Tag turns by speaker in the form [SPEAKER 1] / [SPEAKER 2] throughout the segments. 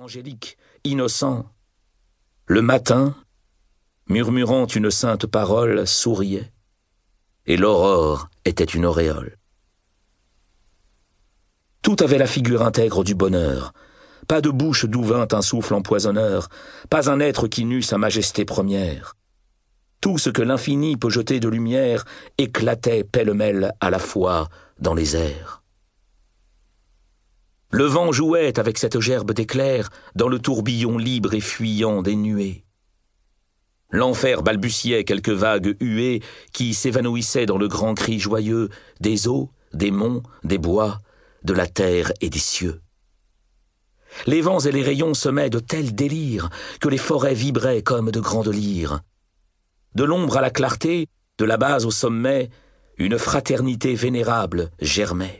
[SPEAKER 1] angélique, innocent. Le matin, murmurant une sainte parole, souriait, et l'aurore était une auréole. Tout avait la figure intègre du bonheur, pas de bouche d'où vint un souffle empoisonneur, pas un être qui n'eût sa majesté première. Tout ce que l'infini peut jeter de lumière éclatait pêle-mêle à la fois dans les airs. Le vent jouait avec cette gerbe d'éclairs dans le tourbillon libre et fuyant des nuées. L'enfer balbutiait quelques vagues huées qui s'évanouissaient dans le grand cri joyeux des eaux, des monts, des bois, de la terre et des cieux. Les vents et les rayons semaient de tels délires que les forêts vibraient comme de grandes lyres. De l'ombre à la clarté, de la base au sommet, une fraternité vénérable germait.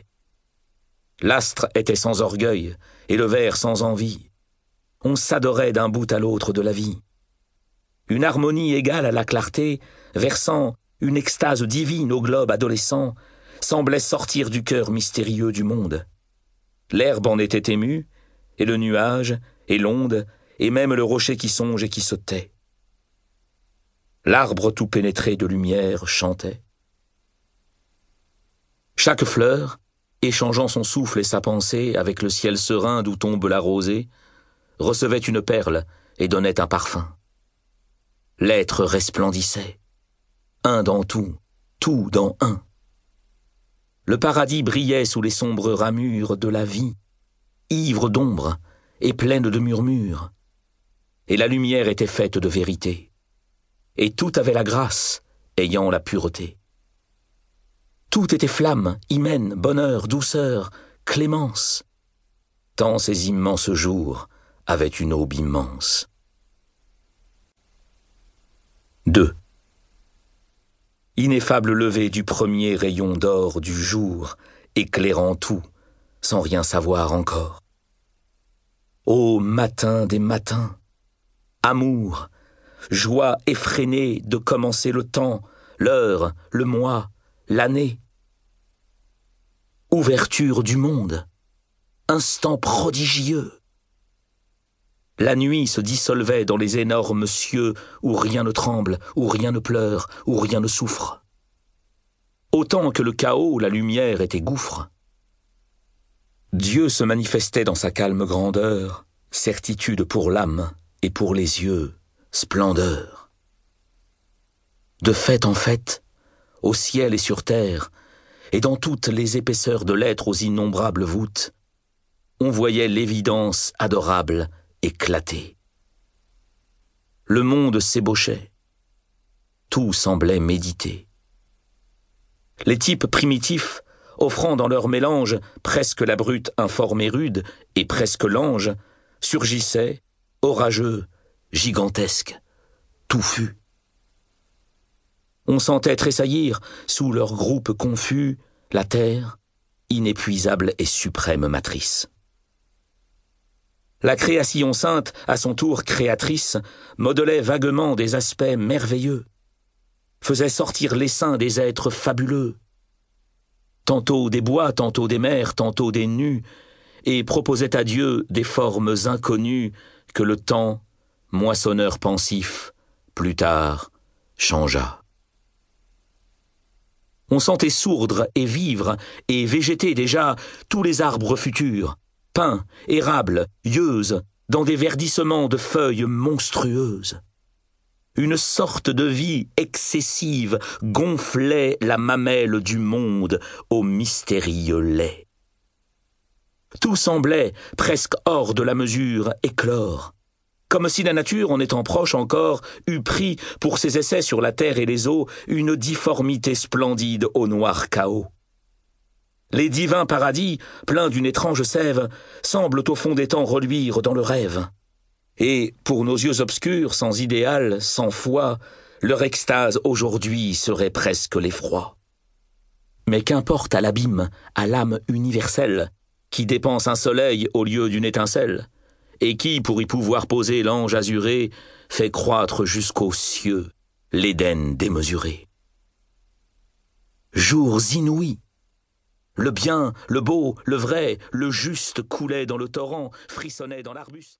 [SPEAKER 1] L'astre était sans orgueil, et le verre sans envie. On s'adorait d'un bout à l'autre de la vie. Une harmonie égale à la clarté, versant une extase divine au globe adolescent, semblait sortir du cœur mystérieux du monde. L'herbe en était émue, et le nuage, et l'onde, et même le rocher qui songe et qui se tait. L'arbre tout pénétré de lumière chantait. Chaque fleur, échangeant son souffle et sa pensée avec le ciel serein d'où tombe la rosée, recevait une perle et donnait un parfum. L'être resplendissait. Un dans tout, tout dans un. Le paradis brillait sous les sombres ramures de la vie, ivre d'ombre et pleine de murmures. Et la lumière était faite de vérité. Et tout avait la grâce, ayant la pureté. Tout était flamme, hymen, bonheur, douceur, clémence. Tant ces immenses jours avaient une aube immense. 2. Ineffable lever du premier rayon d'or du jour, éclairant tout, sans rien savoir encore. Ô matin des matins, amour, joie effrénée de commencer le temps, l'heure, le mois, l'année. Ouverture du monde, instant prodigieux. La nuit se dissolvait dans les énormes cieux où rien ne tremble, où rien ne pleure, où rien ne souffre. Autant que le chaos, la lumière était gouffre. Dieu se manifestait dans sa calme grandeur, certitude pour l'âme et pour les yeux, splendeur. De fête en fête, au ciel et sur terre, et dans toutes les épaisseurs de l'être aux innombrables voûtes, on voyait l'évidence adorable éclater. Le monde s'ébauchait. Tout semblait méditer. Les types primitifs, offrant dans leur mélange presque la brute informe et rude, et presque l'ange, surgissaient, orageux, gigantesques, touffus. On sentait tressaillir, sous leur groupe confus, la terre, inépuisable et suprême matrice. La création sainte, à son tour créatrice, modelait vaguement des aspects merveilleux, faisait sortir l'essaim des êtres fabuleux, tantôt des bois, tantôt des mers, tantôt des nus, et proposait à Dieu des formes inconnues que le temps, moissonneur pensif, plus tard, changea. On sentait sourdre et vivre et végéter déjà tous les arbres futurs, pins, érables, yeuses, dans des verdissements de feuilles monstrueuses. Une sorte de vie excessive gonflait la mamelle du monde au mystérieux lait. Tout semblait, presque hors de la mesure, éclore, comme si la nature, en étant proche encore, eût pris, pour ses essais sur la terre et les eaux, une difformité splendide au noir chaos. Les divins paradis, pleins d'une étrange sève, semblent au fond des temps reluire dans le rêve. Et, pour nos yeux obscurs, sans idéal, sans foi, leur extase aujourd'hui serait presque l'effroi. Mais qu'importe à l'abîme, à l'âme universelle, qui dépense un soleil au lieu d'une étincelle, et qui, pour y pouvoir poser l'ange azuré, fait croître jusqu'aux cieux l'Éden démesuré. Jours inouïs. Le bien, le beau, le vrai, le juste coulaient dans le torrent, frissonnaient dans l'arbuste.